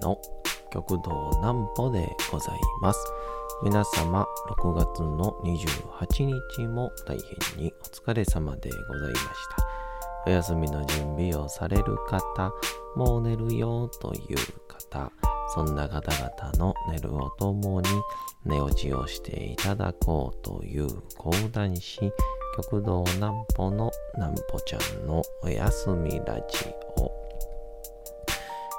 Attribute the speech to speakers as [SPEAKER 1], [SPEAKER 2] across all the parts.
[SPEAKER 1] の極道南歩でございます。皆様、6月の28日も大変にお疲れ様でございました。お休みの準備をされる方、もう寝るよという方、そんな方々の寝るをともに寝落ちをしていただこうという講談師、極道南歩の南歩ちゃんのおやすみラジ。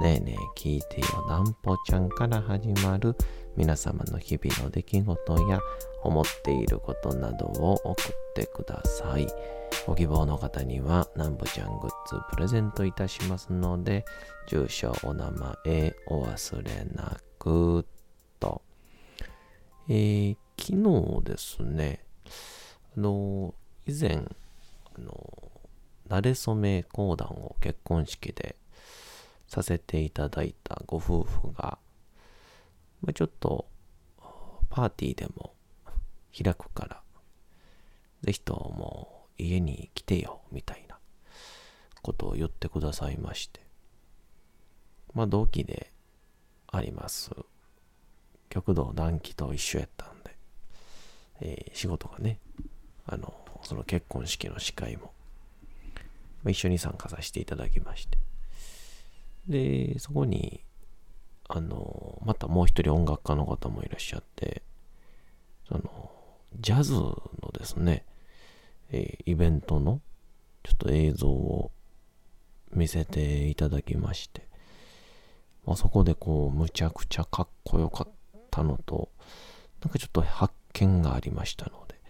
[SPEAKER 1] ねえねえ聞いてよ南歩ちゃんから始まる皆様の日々の出来事や思っていることなどを送ってください。ご希望の方には南部ちゃんグッズプレゼントいたしますので、住所、お名前、お忘れなくと。えー、昨日ですね、あの、以前、あの、慣れ初め講談を結婚式でさせていただいたご夫婦が、まあ、ちょっとパーティーでも開くから、ぜひとも家に来てよ、みたいなことを言ってくださいまして。まあ同期であります。極道南紀と一緒やったんで、えー仕事がね、あの、その結婚式の司会も、まあ一緒に参加させていただきまして。で、そこに、あの、またもう一人音楽家の方もいらっしゃって、その、ジャズのですね、えーイベントのちょっと映像を見せていただきまして、まあ、そこでこう、むちゃくちゃかっこよかったのと、なんかちょっと発見がありましたので、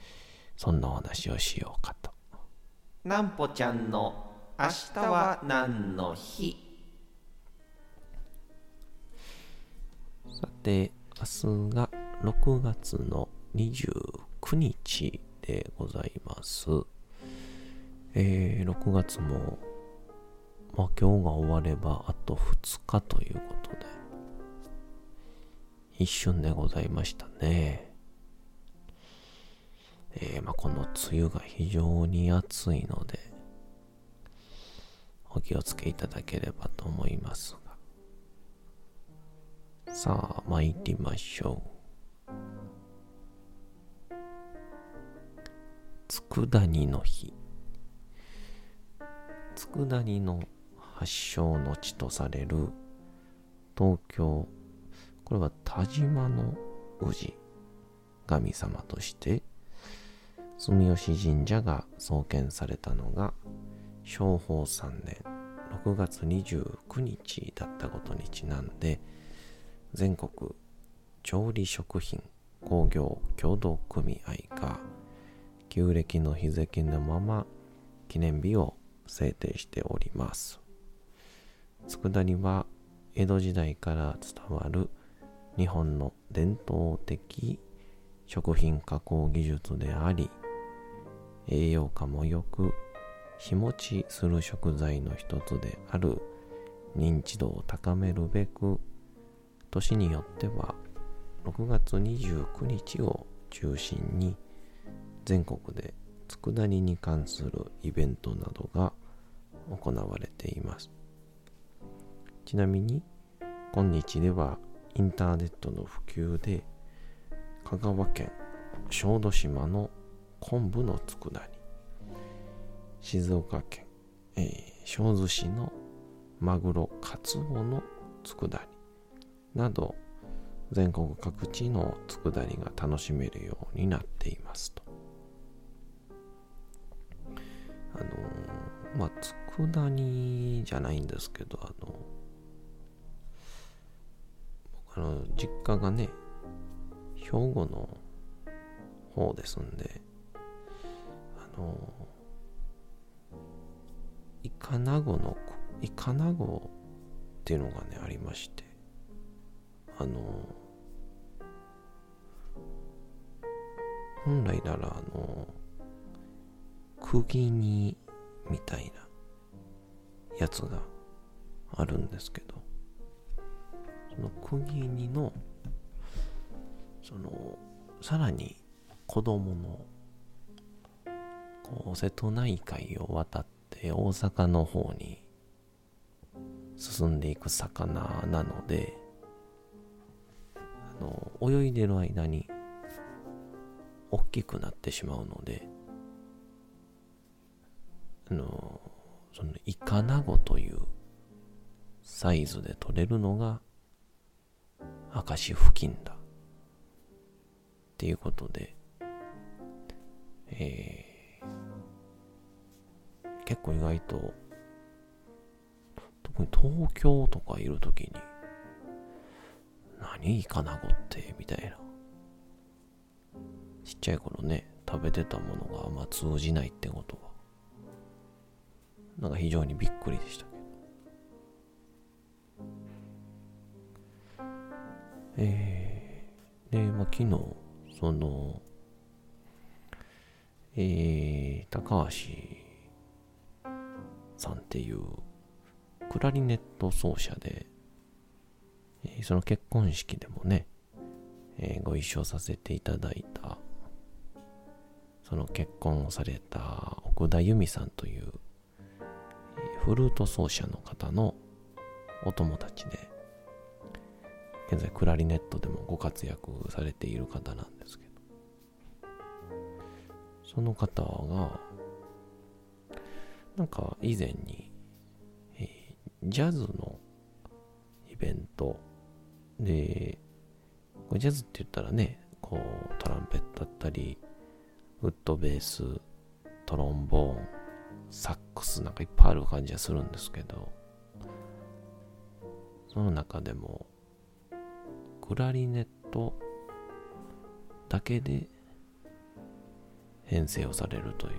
[SPEAKER 1] そんなお話をしようかと。
[SPEAKER 2] なんぽちゃんの明日は何の日？
[SPEAKER 1] さて、明日が6月の29日でございます。えー、6月も、まあ今日が終わればあと2日ということで、一瞬でございましたね。えー、まあこの梅雨が非常に暑いので、お気をつけいただければと思いますが。さあ、参りましょう。佃煮の日。佃煮の発祥の地とされる東京、これは田島の氏神様として、住吉神社が創建されたのが昭法3年。6月29日だったことにちなんで、全国調理食品工業協同組合が旧暦の日付のまま記念日を制定しております。佃煮は江戸時代から伝わる日本の伝統的食品加工技術であり栄養価も良く日持ちする食材の一つである認知度を高めるべく年によっては6月29日を中心に全国で佃煮に関するイベントなどが行われています。ちなみに今日ではインターネットの普及で香川県小豆島の昆布の佃煮静岡県、えー小豆市のマグロカツオの佃煮など全国各地の佃煮が楽しめるようになっていますと。あのまあ佃煮じゃないんですけどあの僕あの実家がね兵庫の方ですんであのイカナゴのイカナゴっていうのがねありましてあの本来ならあの釘にみたいなやつがあるんですけどその釘にのそのさらに子供のこう瀬戸内海を渡って大阪の方に進んでいく魚なのでの泳いでる間に大きくなってしまうのであのそのイカナゴというサイズで取れるのが明石付近だ。っていうことで、えー、結構意外と特に東京とかいるときに何イカナゴってみたいな。ちっちゃい頃ね食べてたものがあんま通じないってことは。なんか非常にびっくりでしたけど。えー、で、まあ、昨日そのえー、高橋さんっていうクラリネット奏者で、その結婚式でもね、えー、ご一緒させていただいたその結婚をされた奥田由美さんという、フルート奏者の方のお友達で現在クラリネットでもご活躍されている方なんですけどその方がなんか以前にえジャズのイベントで、ジャズって言ったらね、こう、トランペットだったり、ウッドベース、トロンボーン、サックスなんかいっぱいある感じがするんですけど、その中でも、クラリネットだけで編成をされるとい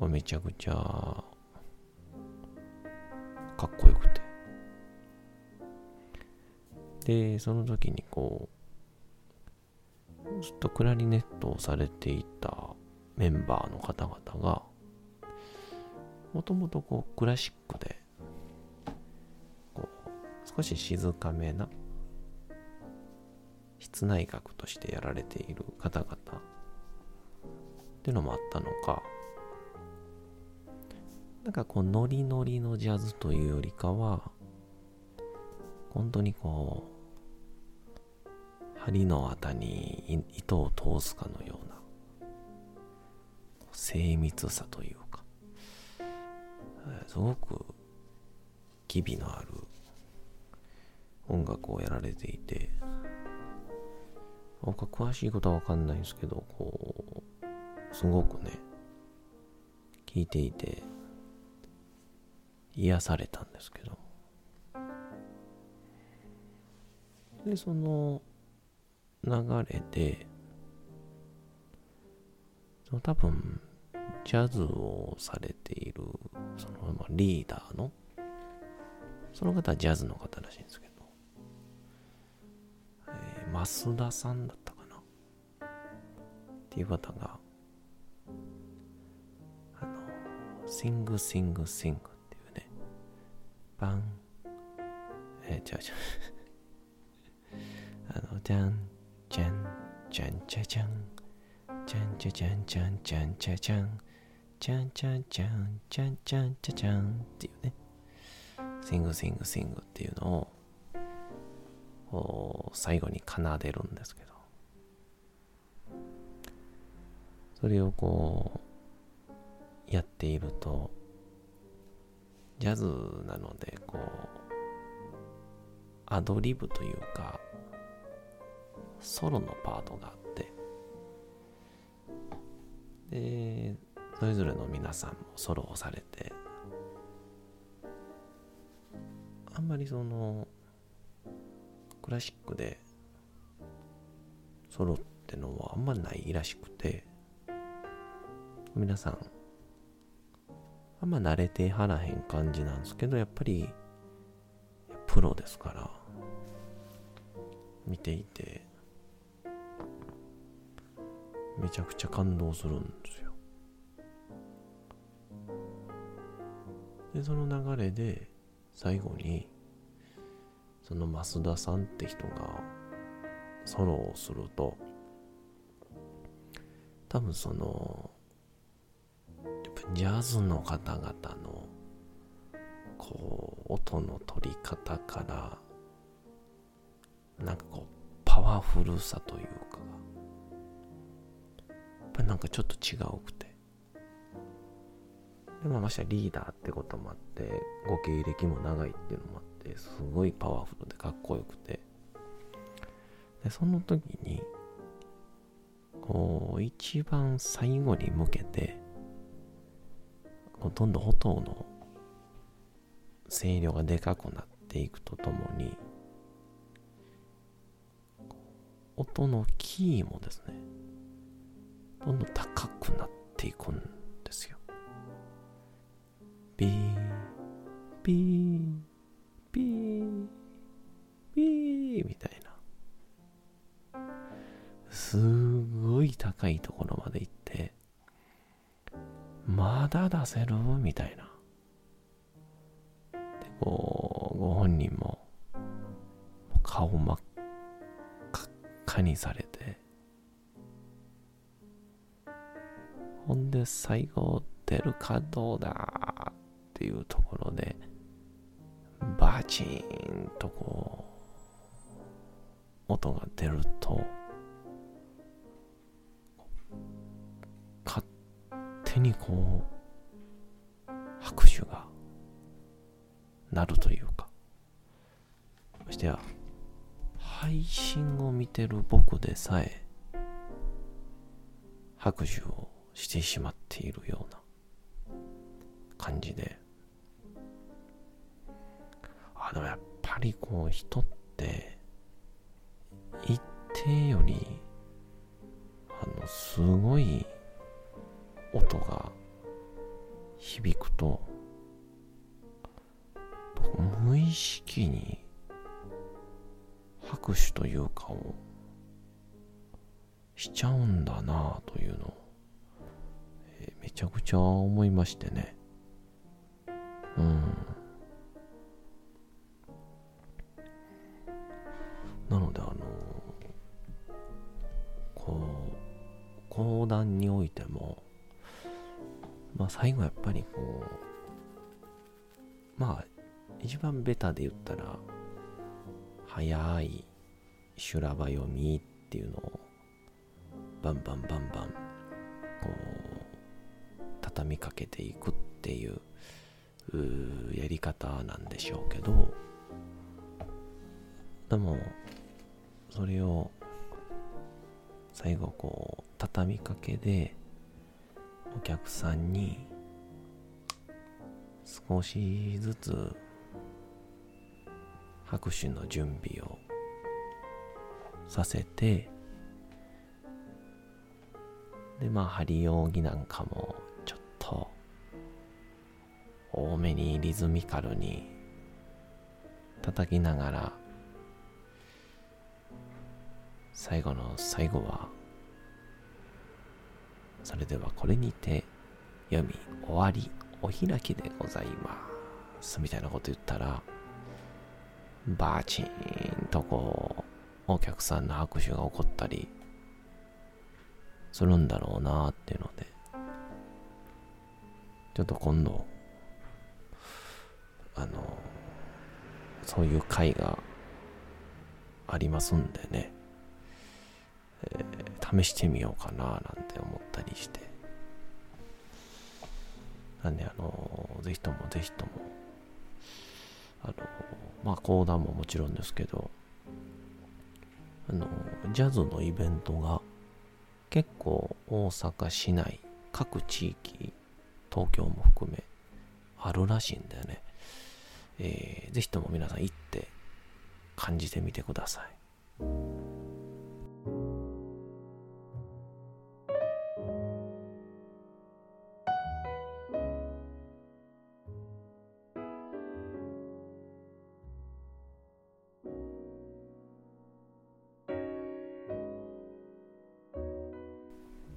[SPEAKER 1] う、めちゃくちゃかっこよくて。で、その時にこう、ずっとクラリネットをされていたメンバーの方々が、もともとこうクラシックで、こう、少し静かめな、室内楽としてやられている方々っていうのもあったのか、なんかこうノリノリのジャズというよりかは本当にこう針の綿に糸を通すかのような精密さというかすごく機微のある音楽をやられていて僕は詳しいことはわかんないんですけどこうすごくね聞いていて癒されたんですけど。でその流れで多分ジャズをされているその、まあ、リーダーのその方はジャズの方らしいんですけど、えー、増田さんだったかな？っていう方があのシングシングシングパン。えー、違う違う。あの、じゃん、じゃん、じゃんちゃじゃん。じゃんちゃじゃんじゃんじゃんちゃじゃん。じゃんちゃんじゃんじゃんじゃんちゃじゃんっていうね。シングシングシングっていうのを、最後に奏でるんですけど。それをこう、やっていると、ジャズなので、こう、アドリブというか、ソロのパートがあって、で、それぞれの皆さんもソロをされて、あんまりその、クラシックでソロってのはあんまないらしくて、皆さん、あんま慣れてはらへん感じなんですけど、やっぱり、プロですから、見ていて、めちゃくちゃ感動するんですよ。で、その流れで、最後に、その増田さんって人が、ソロをすると、多分その、ジャズの方々のこう音の取り方からなんかこうパワフルさというなんかちょっと違うくて。でまあましてリーダーってこともあってご経歴も長いっていうのもあってすごいパワフルでかっこよくて。でその時にこう一番最後に向けてどんどん音の声量がでかくなっていくとともに音のキーもですねどんどん高くなっていくんですよ。ビービービービーみたいな。すごい高いところまで行ってまだ出せる？みたいな。で、こう、ご本人も、顔真っ赤っかにされ最後出るかどうだっていうところで、バチーンとこう、音が出ると、勝手にこう拍手がなるというか。ましてや配信を見てる僕でさえ拍手をしてしまっているような感じで。あでもやっぱりこう人って一定よりあのすごい音が響くと無意識に拍手というかをしちゃうんだなというのを、ちゃくちゃ思いましてね。うん。なのであのこう講談においてもまあ最後やっぱりこう、まあ一番ベタで言ったら、早い修羅場読みっていうのをバンバンバンバンこう畳みかけていくっていうやり方なんでしょうけど。でもそれを最後こう畳みかけでお客さんに少しずつ拍手の準備をさせてでまあ針扇なんかも多めにリズミカルに叩きながら最後の最後はそれではこれにて読み終わりお開きでございます。みたいなこと言ったらバチーンとこうお客さんの拍手が起こったりするんだろうなっていうのでちょっと今度あのそういう会がありますんでね。えー、試してみようかななんて思ったりして。なんであの、ぜひともぜひともあの、まあ講談ももちろんですけどあのジャズのイベントが結構大阪市内各地域東京も含めあるらしいんだよね、えー、ぜひとも皆さん行って感じてみてください。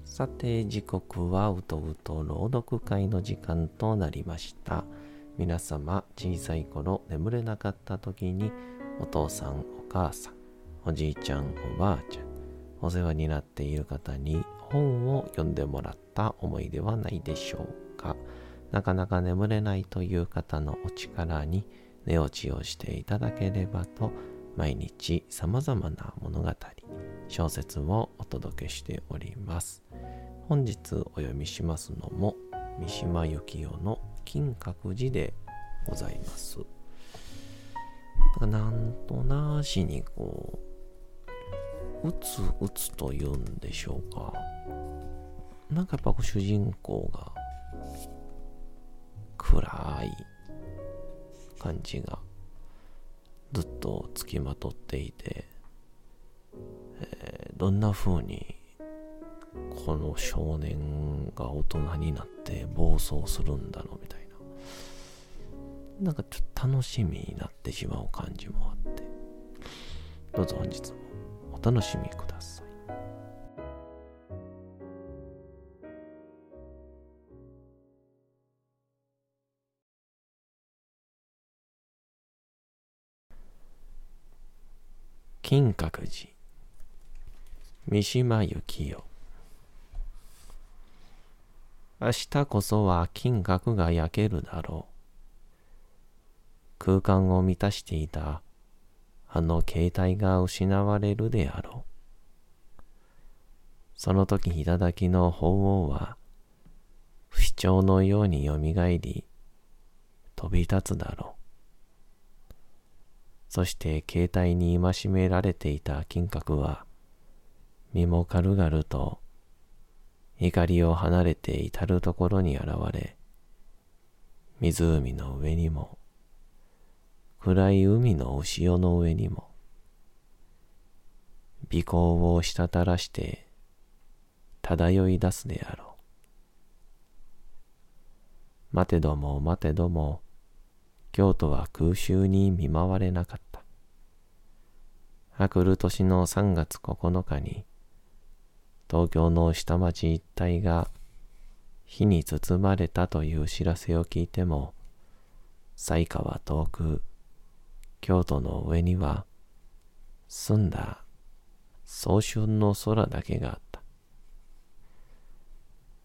[SPEAKER 1] さて時刻はうとうと朗読会の時間となりました。皆様小さい頃眠れなかった時にお父さんお母さんおじいちゃんおばあちゃんお世話になっている方に本を読んでもらった思いではないでしょうか？なかなか眠れないという方のお力に寝落ちをしていただければと毎日様々な物語小説をお届けしております。本日お読みしますのも三島由紀夫の金閣寺でございます。なんとなしにこううつうつというんでしょうか。なんかやっぱこう主人公が暗い感じがずっとつきまとっていて、えー、どんな風にこの少年が大人になって暴走するんだろうみたいな。なんかちょっと楽しみになってしまう感じもあって。どうぞ本日もお楽しみください。金閣寺三島由紀夫。明日こそは金閣が焼けるだろう。空間を満たしていたあの携帯が失われるであろう。その時頂の鳳凰は不死鳥のようによみがえり飛び立つだろう。そして携帯に戒められていた金閣は、身も軽々と怒りを離れて至るところに現れ、湖の上にも、暗い海の潮の上にも、尾行を滴らして漂い出すであろう。待てども待てども、京都は空襲に見舞われなかった。あくる年の3月9日に、東京の下町一帯が火に包まれたという知らせを聞いても、西川遠く、京都の上には、澄んだ早春の空だけがあった。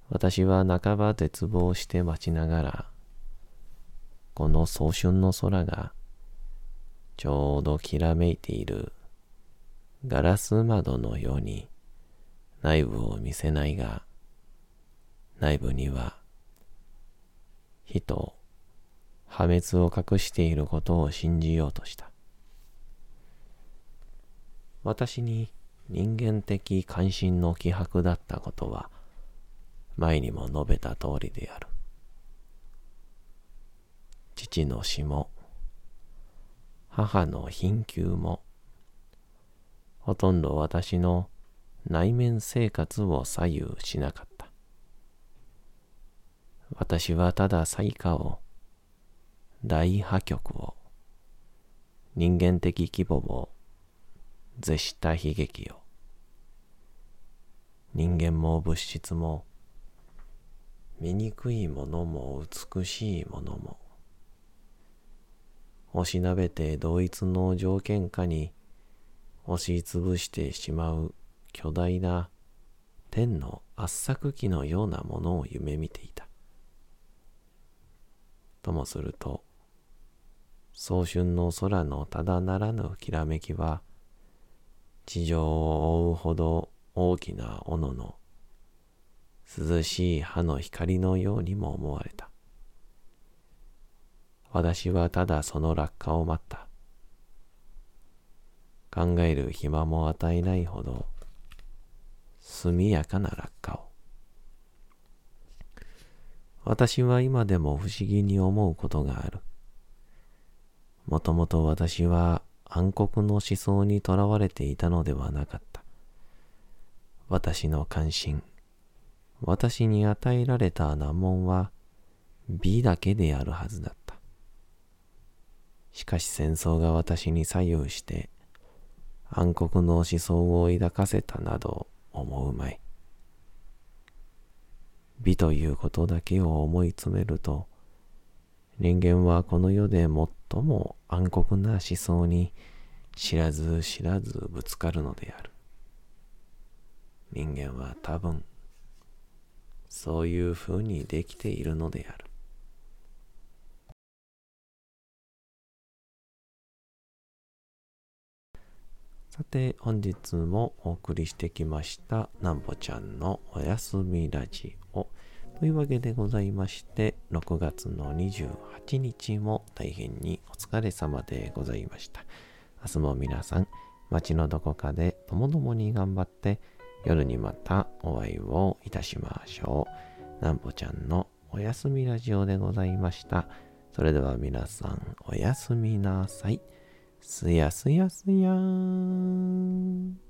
[SPEAKER 1] 私は半ば絶望して待ちながら、この早春の空が、ちょうどきらめいているガラス窓のように内部を見せないが、内部には火と破滅を隠していることを信じようとした。私に人間的関心の気迫だったことは前にも述べた通りである。父の死も、母の貧窮も、ほとんど私の内面生活を左右しなかった。私はただ災禍を、大破局を、人間的規模を絶した悲劇を、人間も物質も、醜いものも美しいものも、おしなべて同一の条件下に押しつぶしてしまう巨大な天の圧搾機のようなものを夢見ていた。ともすると、早春の空のただならぬきらめきは、地上を覆うほど大きな斧の涼しい葉の光のようにも思われた。私はただその落下を待った。考える暇も与えないほど速やかな落下を。私は今でも不思議に思うことがある。もともと私は暗黒の思想にとらわれていたのではなかった。私の関心、私に与えられた難問は美だけであるはずだった。しかし戦争が私に左右して暗黒の思想を抱かせたなど思うまい。美ということだけを思い詰めると、人間はこの世で最も暗黒な思想に知らず知らずぶつかるのである。人間は多分、そういうふうにできているのである。さて、本日もお送りしてきました、なんぼちゃんのおやすみラジオ。というわけでございまして、6月の28日も大変にお疲れ様でございました。明日も皆さん、街のどこかでともどもに頑張って、夜にまたお会いをいたしましょう。なんぼちゃんのおやすみラジオでございました。それでは皆さん、おやすみなさい。すやすやすやーん。